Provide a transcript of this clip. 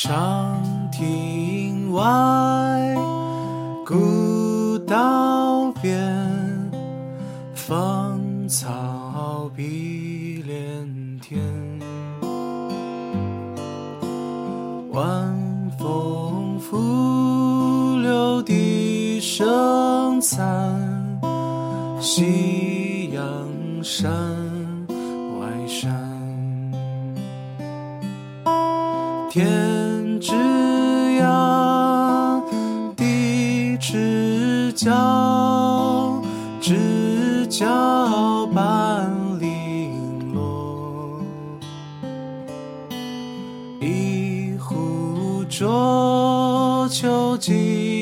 长亭外，古道边，芳草碧连天。晚风拂柳笛声残，夕阳山外山。天枝桠，地之角，知交半零落。一壶浊酒尽。